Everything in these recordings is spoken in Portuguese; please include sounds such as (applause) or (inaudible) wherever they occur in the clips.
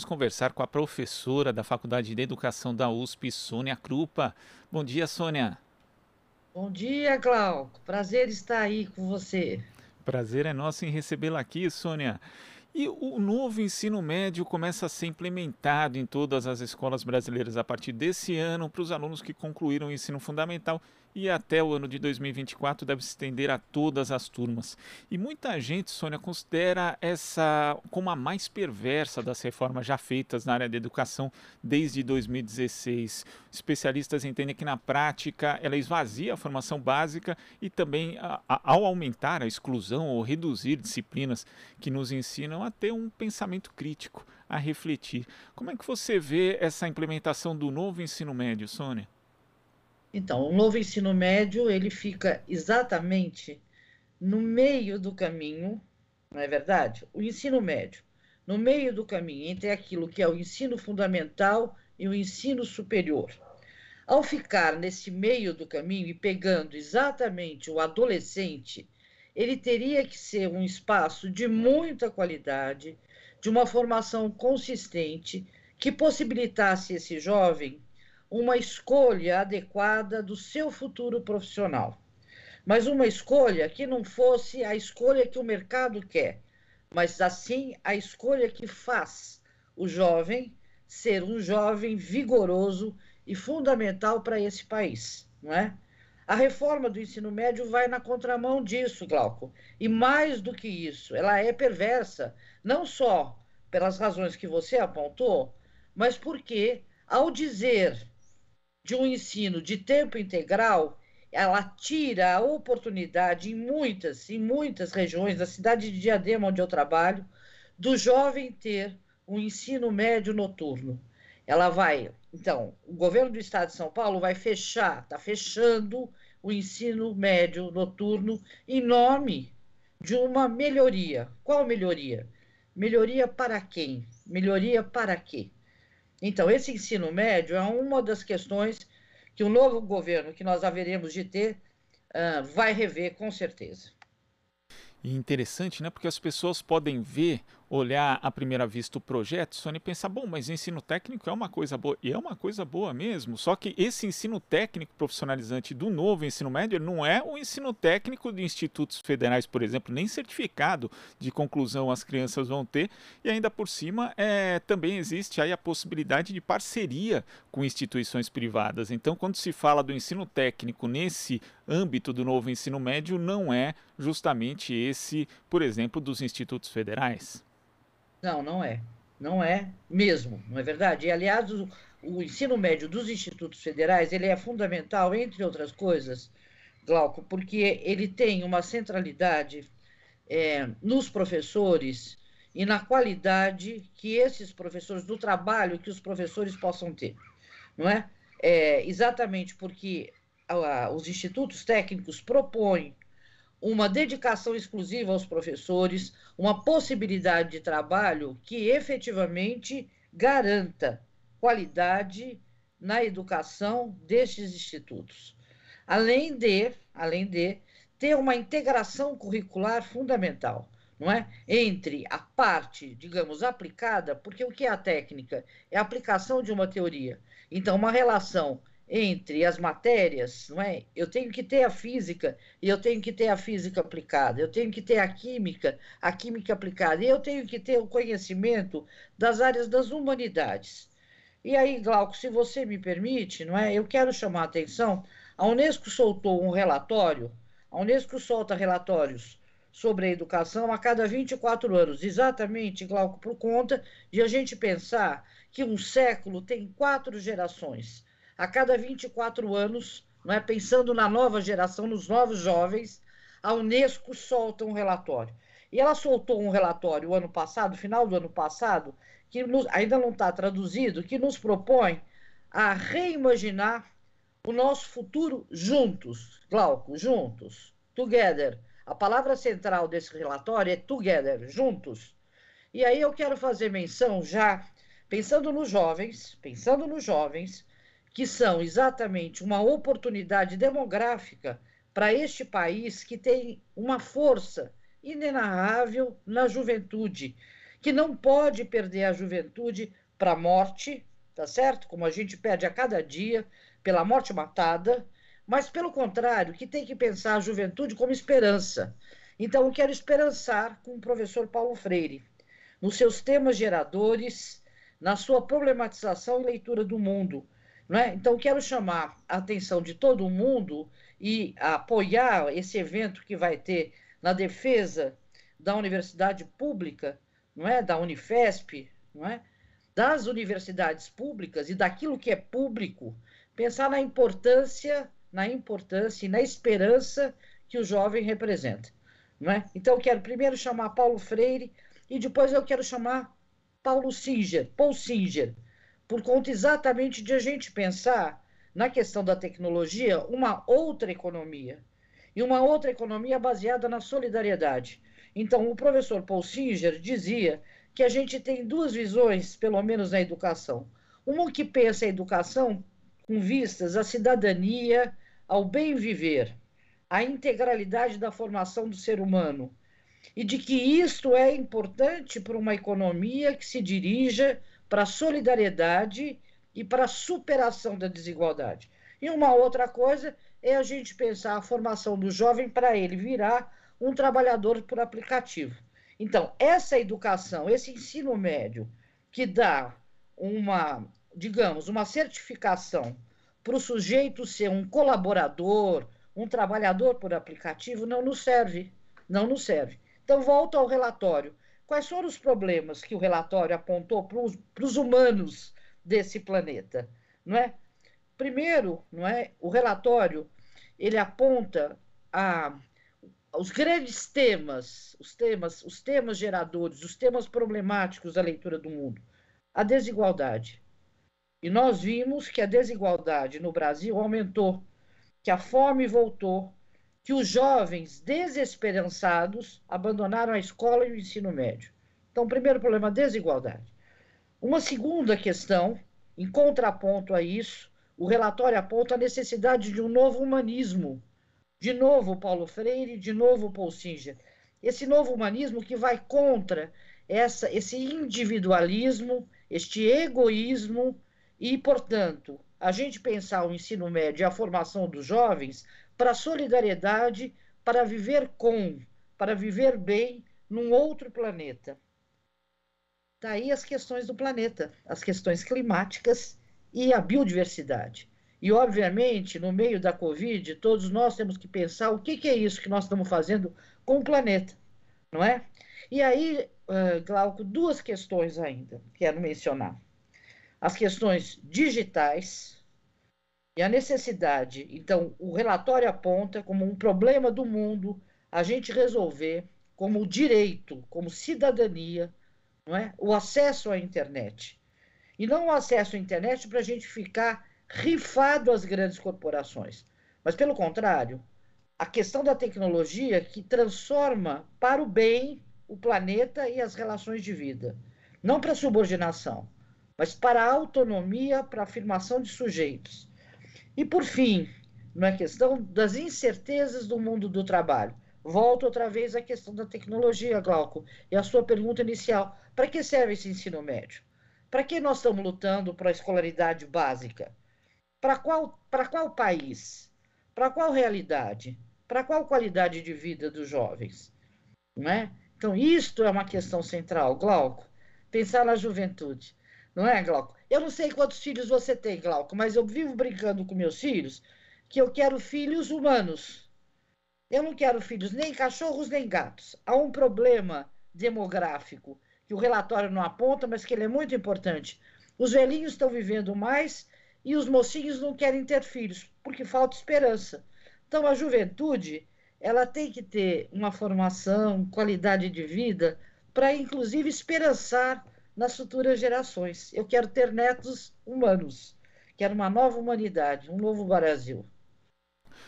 Vamos conversar com a professora da Faculdade de Educação da USP, Sônia Krupa. Bom dia, Sônia. Bom dia, Glauco. Prazer estar aí com você. Prazer é nosso em recebê-la aqui, Sônia. E o novo ensino médio começa a ser implementado em todas as escolas brasileiras a partir desse ano para os alunos que concluíram o ensino fundamental e até o ano de 2024 deve se estender a todas as turmas. E muita gente, Sônia, considera essa como a mais perversa das reformas já feitas na área da educação desde 2016. Especialistas entendem que na prática ela esvazia a formação básica e também a, a, ao aumentar a exclusão ou reduzir disciplinas que nos ensinam a ter um pensamento crítico, a refletir. Como é que você vê essa implementação do novo ensino médio, Sônia? Então, o novo ensino médio, ele fica exatamente no meio do caminho, não é verdade? O ensino médio, no meio do caminho entre aquilo que é o ensino fundamental e o ensino superior. Ao ficar nesse meio do caminho e pegando exatamente o adolescente ele teria que ser um espaço de muita qualidade, de uma formação consistente, que possibilitasse esse jovem uma escolha adequada do seu futuro profissional. Mas uma escolha que não fosse a escolha que o mercado quer, mas assim a escolha que faz o jovem ser um jovem vigoroso e fundamental para esse país, não é? A reforma do ensino médio vai na contramão disso, Glauco. E mais do que isso, ela é perversa, não só pelas razões que você apontou, mas porque, ao dizer de um ensino de tempo integral, ela tira a oportunidade em muitas, em muitas regiões da cidade de Diadema, onde eu trabalho, do jovem ter um ensino médio noturno. Ela vai, então, o governo do estado de São Paulo vai fechar, está fechando o ensino médio noturno em nome de uma melhoria. Qual melhoria? Melhoria para quem? Melhoria para quê? Então, esse ensino médio é uma das questões que o novo governo que nós haveremos de ter uh, vai rever com certeza. E interessante, né? Porque as pessoas podem ver, olhar à primeira vista o projeto, e pensar, bom, mas ensino técnico é uma coisa boa. E é uma coisa boa mesmo. Só que esse ensino técnico profissionalizante do novo ensino médio não é o ensino técnico de institutos federais, por exemplo, nem certificado de conclusão as crianças vão ter. E ainda por cima, é, também existe aí a possibilidade de parceria com instituições privadas. Então, quando se fala do ensino técnico nesse âmbito do novo ensino médio, não é justamente esse, por exemplo, dos institutos federais? Não, não é. Não é mesmo, não é verdade? E, aliás, o, o ensino médio dos institutos federais ele é fundamental, entre outras coisas, Glauco, porque ele tem uma centralidade é, nos professores e na qualidade que esses professores, do trabalho que os professores possam ter, não é? é exatamente porque a, os institutos técnicos propõem uma dedicação exclusiva aos professores, uma possibilidade de trabalho que efetivamente garanta qualidade na educação destes institutos. Além de, além de ter uma integração curricular fundamental, não é? Entre a parte, digamos, aplicada, porque o que é a técnica? É a aplicação de uma teoria. Então, uma relação entre as matérias, não é? Eu tenho que ter a física e eu tenho que ter a física aplicada, eu tenho que ter a química, a química aplicada, e eu tenho que ter o conhecimento das áreas das humanidades. E aí, Glauco, se você me permite, não é? Eu quero chamar a atenção. A Unesco soltou um relatório, a Unesco solta relatórios sobre a educação a cada 24 anos, exatamente, Glauco, por conta de a gente pensar que um século tem quatro gerações a cada 24 anos, não é, pensando na nova geração, nos novos jovens, a Unesco solta um relatório. E ela soltou um relatório o ano passado, final do ano passado, que nos, ainda não está traduzido, que nos propõe a reimaginar o nosso futuro juntos, Glauco, juntos, together. A palavra central desse relatório é together, juntos. E aí eu quero fazer menção já, pensando nos jovens, pensando nos jovens, que são exatamente uma oportunidade demográfica para este país que tem uma força inenarrável na juventude que não pode perder a juventude para a morte, tá certo? Como a gente perde a cada dia pela morte matada, mas pelo contrário, que tem que pensar a juventude como esperança. Então, eu quero esperançar com o professor Paulo Freire, nos seus temas geradores, na sua problematização e leitura do mundo. Não é? Então, quero chamar a atenção de todo mundo e apoiar esse evento que vai ter na defesa da universidade pública, não é, da Unifesp, não é, das universidades públicas e daquilo que é público, pensar na importância, na importância e na esperança que o jovem representa, não é? Então eu quero primeiro chamar Paulo Freire e depois eu quero chamar Paulo Singer, Paul Singer, por conta exatamente de a gente pensar na questão da tecnologia uma outra economia e uma outra economia baseada na solidariedade. Então, o professor Paul Singer dizia que a gente tem duas visões, pelo menos na educação. Uma que pensa a educação com vistas à cidadania, ao bem viver, à integralidade da formação do ser humano, e de que isto é importante para uma economia que se dirija para a solidariedade e para a superação da desigualdade. E uma outra coisa é a gente pensar a formação do jovem para ele virar um trabalhador por aplicativo. Então, essa educação, esse ensino médio que dá uma, digamos, uma certificação para o sujeito ser um colaborador, um trabalhador por aplicativo, não nos serve. Não nos serve. Então, volto ao relatório. Quais foram os problemas que o relatório apontou para os humanos desse planeta, não é? Primeiro, não é? O relatório ele aponta a, os grandes temas, os temas, os temas geradores, os temas problemáticos da leitura do mundo. A desigualdade. E nós vimos que a desigualdade no Brasil aumentou, que a fome voltou, que os jovens desesperançados abandonaram a escola e o ensino médio. Então, primeiro problema, desigualdade. Uma segunda questão, em contraponto a isso, o relatório aponta a necessidade de um novo humanismo. De novo, Paulo Freire, de novo, Paul Singer. Esse novo humanismo que vai contra essa, esse individualismo, este egoísmo e, portanto, a gente pensar o ensino médio e a formação dos jovens para a solidariedade, para viver com, para viver bem num outro planeta. Daí as questões do planeta, as questões climáticas e a biodiversidade. E, obviamente, no meio da Covid, todos nós temos que pensar o que, que é isso que nós estamos fazendo com o planeta, não é? E aí, uh, Glauco, duas questões ainda quero mencionar. As questões digitais e a necessidade. Então, o relatório aponta como um problema do mundo a gente resolver como direito, como cidadania, não é? o acesso à internet. E não o acesso à internet para a gente ficar rifado às grandes corporações, mas pelo contrário, a questão da tecnologia que transforma para o bem o planeta e as relações de vida. Não para subordinação, mas para autonomia, para a afirmação de sujeitos. E por fim, não é questão das incertezas do mundo do trabalho. Volto outra vez à questão da tecnologia, Glauco, e a sua pergunta inicial. Para que serve esse ensino médio? Para que nós estamos lutando para a escolaridade básica? Para qual, para qual país? Para qual realidade? Para qual qualidade de vida dos jovens? Não é? Então, isto é uma questão central, Glauco. Pensar na juventude. Não é, Glauco? Eu não sei quantos filhos você tem, Glauco, mas eu vivo brincando com meus filhos que eu quero filhos humanos. Eu não quero filhos nem cachorros nem gatos. Há um problema demográfico que o relatório não aponta, mas que ele é muito importante. Os velhinhos estão vivendo mais e os mocinhos não querem ter filhos, porque falta esperança. Então, a juventude ela tem que ter uma formação, qualidade de vida, para inclusive esperançar nas futuras gerações. Eu quero ter netos humanos, quero uma nova humanidade, um novo Brasil.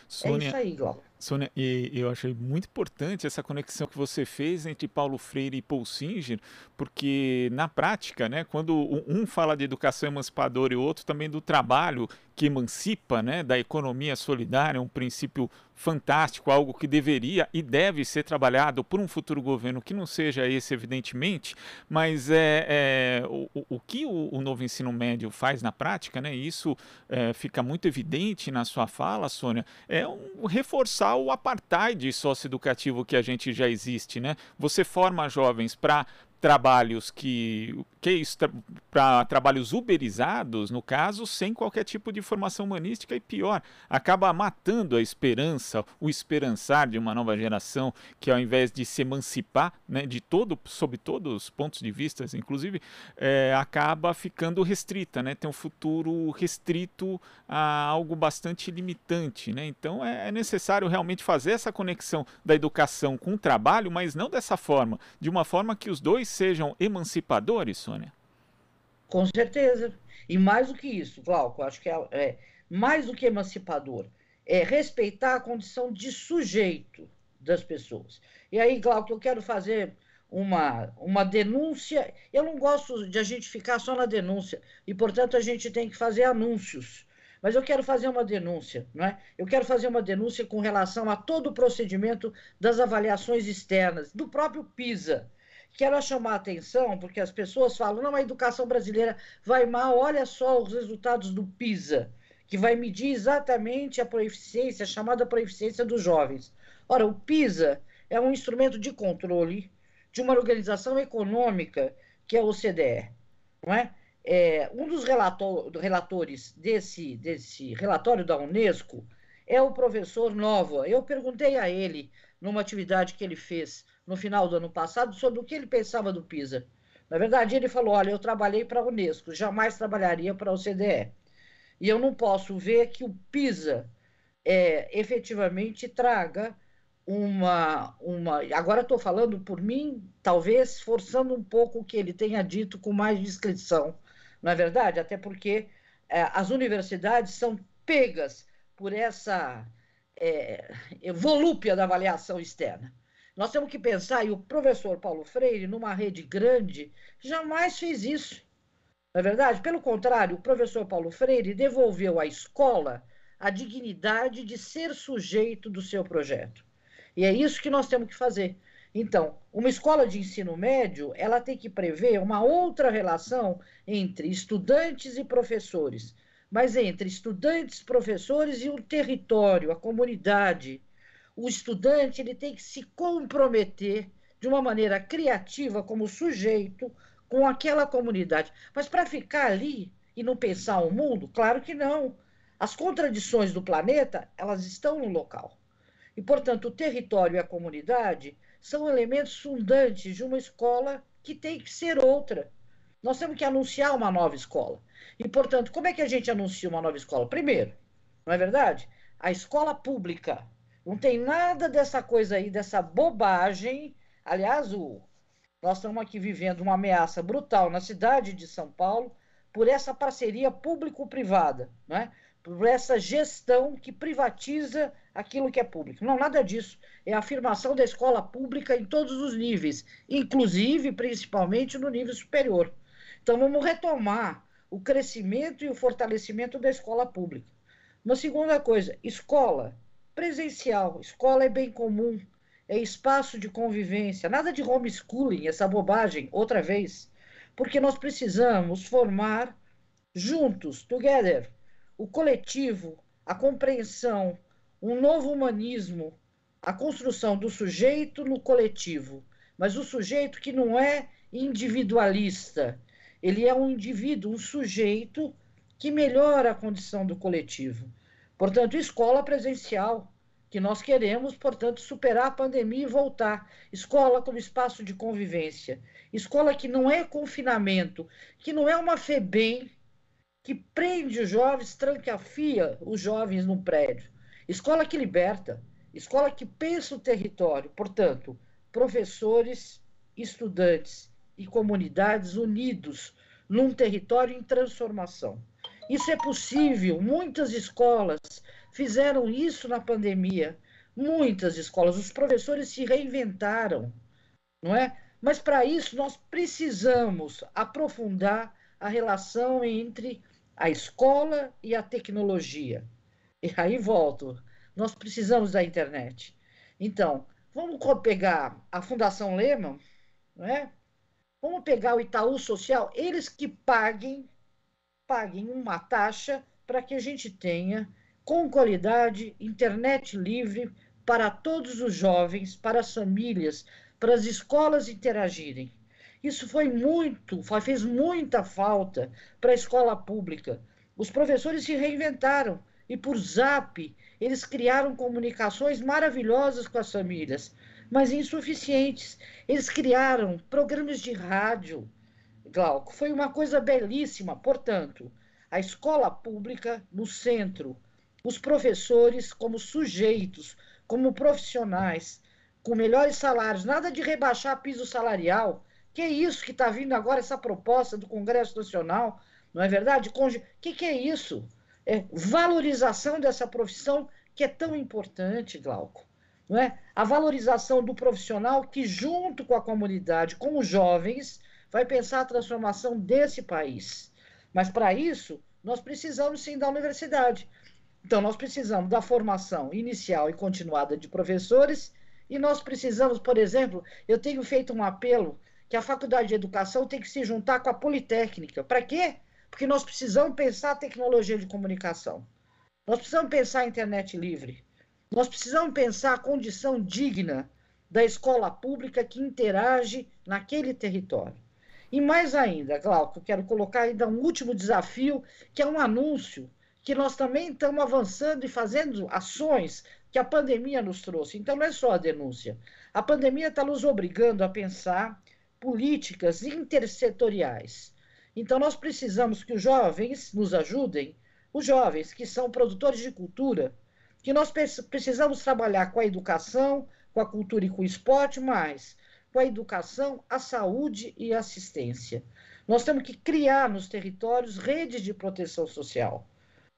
Sônia, é isso aí, Glauco. Sônia, e eu achei muito importante essa conexão que você fez entre Paulo Freire e Paul Singer, porque na prática, né, quando um fala de educação emancipadora e o outro também do trabalho que emancipa, né, da economia solidária, um princípio fantástico, algo que deveria e deve ser trabalhado por um futuro governo que não seja esse, evidentemente, mas é, é o, o que o, o, novo ensino médio faz na prática, né, isso é, fica muito evidente na sua fala, Sônia, é um, reforçar o apartheid socioeducativo que a gente já existe, né? Você forma jovens para trabalhos que, que é para trabalhos uberizados, no caso, sem qualquer tipo de formação humanística e pior, acaba matando a esperança, o esperançar de uma nova geração que ao invés de se emancipar, né, de todo, sob todos os pontos de vista, inclusive, é, acaba ficando restrita, né, tem um futuro restrito a algo bastante limitante, né, então é, é necessário realmente fazer essa conexão da educação com o trabalho, mas não dessa forma, de uma forma que os dois sejam emancipadores, Sônia? Com certeza. E mais do que isso, Glauco, acho que é, é mais do que emancipador, é respeitar a condição de sujeito das pessoas. E aí, Glauco, eu quero fazer uma, uma denúncia. Eu não gosto de a gente ficar só na denúncia, e, portanto, a gente tem que fazer anúncios. Mas eu quero fazer uma denúncia, não é? Eu quero fazer uma denúncia com relação a todo o procedimento das avaliações externas, do próprio PISA quero chamar a atenção, porque as pessoas falam, não, a educação brasileira vai mal, olha só os resultados do PISA, que vai medir exatamente a proeficiência, a chamada proeficiência dos jovens. Ora, o PISA é um instrumento de controle de uma organização econômica que é a OCDE, não é? é um dos relator, relatores desse, desse relatório da Unesco é o professor Nova. Eu perguntei a ele, numa atividade que ele fez no final do ano passado sobre o que ele pensava do PISA. Na verdade, ele falou: olha, eu trabalhei para a Unesco, jamais trabalharia para a OCDE. E eu não posso ver que o PISA é, efetivamente traga uma. uma agora estou falando por mim, talvez forçando um pouco o que ele tenha dito com mais discrição, não é verdade? Até porque é, as universidades são pegas por essa é, volúpia da avaliação externa. Nós temos que pensar, e o professor Paulo Freire, numa rede grande, jamais fez isso. Não é verdade? Pelo contrário, o professor Paulo Freire devolveu à escola a dignidade de ser sujeito do seu projeto. E é isso que nós temos que fazer. Então, uma escola de ensino médio, ela tem que prever uma outra relação entre estudantes e professores, mas entre estudantes, professores e o território, a comunidade, o estudante ele tem que se comprometer de uma maneira criativa como sujeito com aquela comunidade. Mas para ficar ali e não pensar o mundo, claro que não. As contradições do planeta, elas estão no local. E, portanto, o território e a comunidade são elementos fundantes de uma escola que tem que ser outra. Nós temos que anunciar uma nova escola. E, portanto, como é que a gente anuncia uma nova escola? Primeiro, não é verdade? A escola pública não tem nada dessa coisa aí, dessa bobagem. Aliás, o, nós estamos aqui vivendo uma ameaça brutal na cidade de São Paulo por essa parceria público-privada, né? por essa gestão que privatiza aquilo que é público. Não, nada disso. É a afirmação da escola pública em todos os níveis, inclusive, principalmente, no nível superior. Então, vamos retomar o crescimento e o fortalecimento da escola pública. Uma segunda coisa, escola presencial. Escola é bem comum, é espaço de convivência, nada de homeschooling, essa bobagem, outra vez. Porque nós precisamos formar juntos, together, o coletivo, a compreensão, um novo humanismo, a construção do sujeito no coletivo, mas o sujeito que não é individualista, ele é um indivíduo, um sujeito que melhora a condição do coletivo. Portanto, escola presencial, que nós queremos, portanto, superar a pandemia e voltar. Escola como espaço de convivência. Escola que não é confinamento, que não é uma FEBEM que prende os jovens, tranqueafia os jovens num prédio. Escola que liberta, escola que pensa o território. Portanto, professores, estudantes e comunidades unidos num território em transformação. Isso é possível. Muitas escolas fizeram isso na pandemia. Muitas escolas, os professores se reinventaram, não é? Mas para isso nós precisamos aprofundar a relação entre a escola e a tecnologia. E aí volto, nós precisamos da internet. Então, vamos pegar a Fundação Lehman, não é? Vamos pegar o Itaú Social, eles que paguem, paguem uma taxa para que a gente tenha com qualidade internet livre para todos os jovens, para as famílias, para as escolas interagirem. Isso foi muito, fez muita falta para a escola pública. Os professores se reinventaram e por zap eles criaram comunicações maravilhosas com as famílias, mas insuficientes. Eles criaram programas de rádio. Glauco, foi uma coisa belíssima. Portanto, a escola pública no centro, os professores como sujeitos, como profissionais, com melhores salários, nada de rebaixar piso salarial. Que é isso que está vindo agora, essa proposta do Congresso Nacional, não é verdade? O que, que é isso? É valorização dessa profissão que é tão importante, Glauco. Não é? A valorização do profissional que, junto com a comunidade, com os jovens, vai pensar a transformação desse país. Mas, para isso, nós precisamos sim da universidade. Então, nós precisamos da formação inicial e continuada de professores, e nós precisamos, por exemplo, eu tenho feito um apelo que a Faculdade de Educação tem que se juntar com a Politécnica. Para quê? Porque nós precisamos pensar a tecnologia de comunicação. Nós precisamos pensar a internet livre. Nós precisamos pensar a condição digna da escola pública que interage naquele território. E mais ainda, Glauco, quero colocar ainda um último desafio, que é um anúncio, que nós também estamos avançando e fazendo ações que a pandemia nos trouxe. Então, não é só a denúncia. A pandemia está nos obrigando a pensar políticas intersetoriais. Então, nós precisamos que os jovens nos ajudem, os jovens que são produtores de cultura, que nós precisamos trabalhar com a educação, com a cultura e com o esporte, mas com a educação, a saúde e a assistência. Nós temos que criar nos territórios redes de proteção social,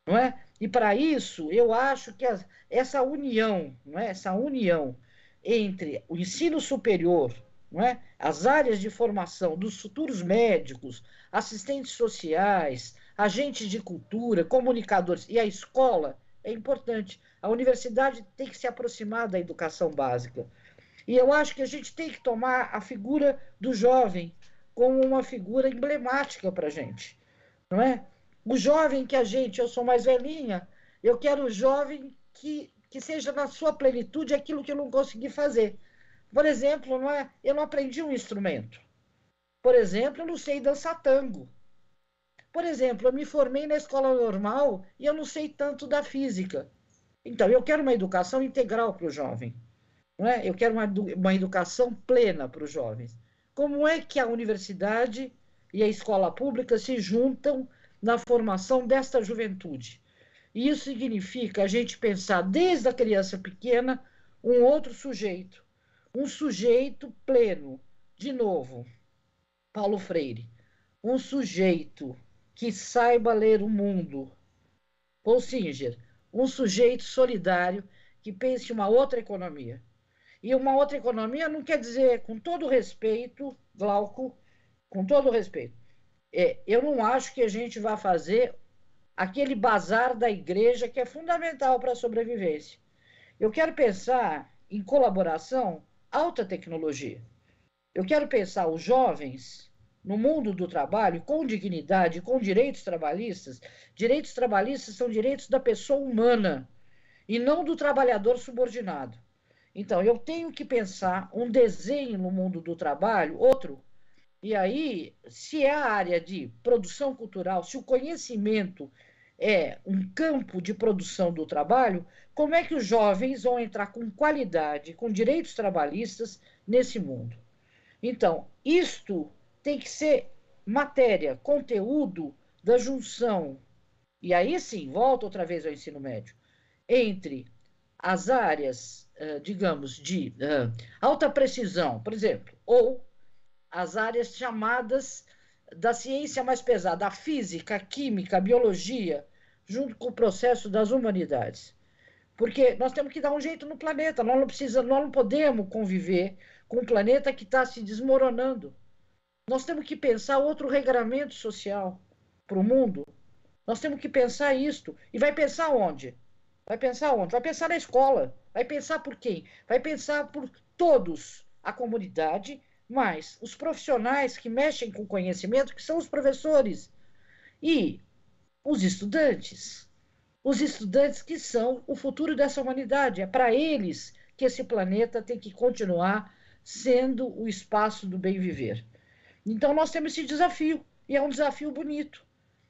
não é? E para isso, eu acho que essa união, não é? Essa união entre o ensino superior, é? as áreas de formação dos futuros médicos, assistentes sociais, agentes de cultura, comunicadores e a escola é importante. A universidade tem que se aproximar da educação básica. E eu acho que a gente tem que tomar a figura do jovem como uma figura emblemática para a gente. Não é? O jovem que a gente, eu sou mais velhinha, eu quero o jovem que, que seja na sua plenitude aquilo que eu não consegui fazer. Por exemplo, não é? eu não aprendi um instrumento. Por exemplo, eu não sei dançar tango. Por exemplo, eu me formei na escola normal e eu não sei tanto da física. Então, eu quero uma educação integral para o jovem. Não é? Eu quero uma, uma educação plena para os jovens. Como é que a universidade e a escola pública se juntam na formação desta juventude? E isso significa a gente pensar desde a criança pequena um outro sujeito, um sujeito pleno. De novo, Paulo Freire. Um sujeito que saiba ler o mundo. Paul Singer. Um sujeito solidário que pense uma outra economia. E uma outra economia não quer dizer, com todo respeito, Glauco, com todo respeito, é, eu não acho que a gente vá fazer aquele bazar da igreja que é fundamental para a sobrevivência. Eu quero pensar em colaboração alta tecnologia. Eu quero pensar os jovens no mundo do trabalho com dignidade, com direitos trabalhistas. Direitos trabalhistas são direitos da pessoa humana e não do trabalhador subordinado. Então, eu tenho que pensar um desenho no mundo do trabalho, outro. E aí, se é a área de produção cultural, se o conhecimento é um campo de produção do trabalho, como é que os jovens vão entrar com qualidade, com direitos trabalhistas nesse mundo? Então, isto tem que ser matéria, conteúdo da junção. E aí sim, volta outra vez ao ensino médio, entre as áreas, digamos, de alta precisão, por exemplo, ou as áreas chamadas da ciência mais pesada, a física, a química, a biologia, junto com o processo das humanidades. Porque nós temos que dar um jeito no planeta. Nós não precisamos, nós não podemos conviver com um planeta que está se desmoronando. Nós temos que pensar outro regramento social para o mundo. Nós temos que pensar isto. E vai pensar onde? Vai pensar onde? Vai pensar na escola. Vai pensar por quem? Vai pensar por todos, a comunidade, mas os profissionais que mexem com conhecimento, que são os professores, e os estudantes. Os estudantes que são o futuro dessa humanidade. É para eles que esse planeta tem que continuar sendo o espaço do bem viver. Então nós temos esse desafio, e é um desafio bonito,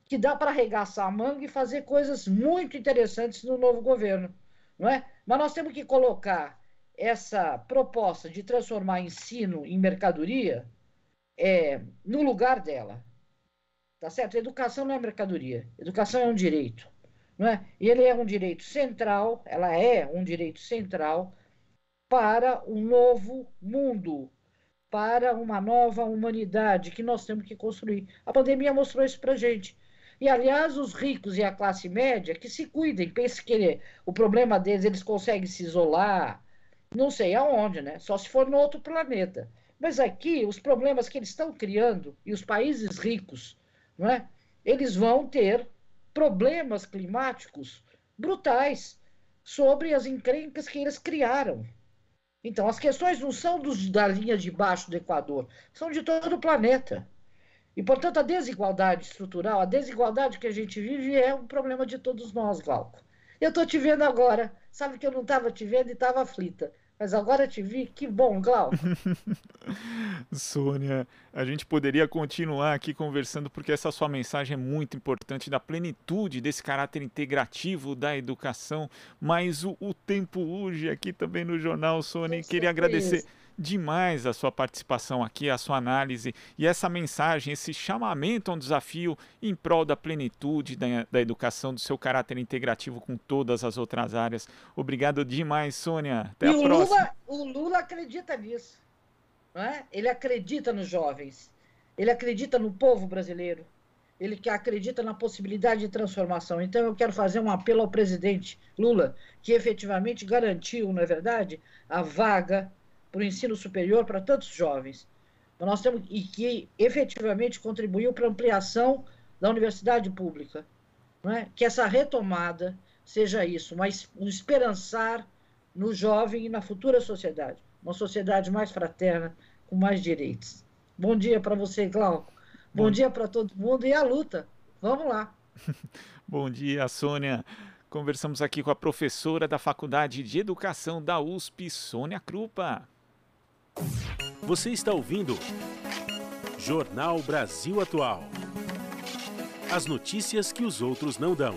que dá para arregaçar a manga e fazer coisas muito interessantes no novo governo, não é? Mas nós temos que colocar essa proposta de transformar ensino em mercadoria é, no lugar dela. Tá certo? educação não é mercadoria, educação é um direito. Não é? E ele é um direito central, ela é um direito central para um novo mundo, para uma nova humanidade que nós temos que construir. A pandemia mostrou isso para gente. E, aliás, os ricos e a classe média que se cuidem, pensem que o problema deles, eles conseguem se isolar, não sei aonde, né? Só se for no outro planeta. Mas aqui, os problemas que eles estão criando, e os países ricos, não é? eles vão ter problemas climáticos brutais sobre as encrencas que eles criaram. Então, as questões não são dos, da linha de baixo do Equador, são de todo o planeta. E, portanto, a desigualdade estrutural, a desigualdade que a gente vive é um problema de todos nós, Glauco. Eu estou te vendo agora. Sabe que eu não estava te vendo e estava aflita. Mas agora te vi, que bom, Glauco. (laughs) Sônia, a gente poderia continuar aqui conversando porque essa sua mensagem é muito importante da plenitude desse caráter integrativo da educação, mas o, o tempo urge aqui também no jornal, Sônia, queria agradecer demais a sua participação aqui, a sua análise e essa mensagem, esse chamamento a um desafio em prol da plenitude da, da educação, do seu caráter integrativo com todas as outras áreas. Obrigado demais, Sônia. Até e a o próxima. Lula, o Lula acredita nisso. Não é? Ele acredita nos jovens. Ele acredita no povo brasileiro. Ele que acredita na possibilidade de transformação. Então eu quero fazer um apelo ao presidente Lula, que efetivamente garantiu, não é verdade, a vaga para o ensino superior para tantos jovens. Então, nós temos e que efetivamente contribuiu para a ampliação da universidade pública, é? que essa retomada seja isso, mas um esperançar no jovem e na futura sociedade, uma sociedade mais fraterna, com mais direitos. Bom dia para você, Glauco. Bom, Bom dia para todo mundo e a luta. Vamos lá. (laughs) Bom dia, Sônia. Conversamos aqui com a professora da Faculdade de Educação da USP, Sônia Krupa. Você está ouvindo Jornal Brasil Atual. As notícias que os outros não dão.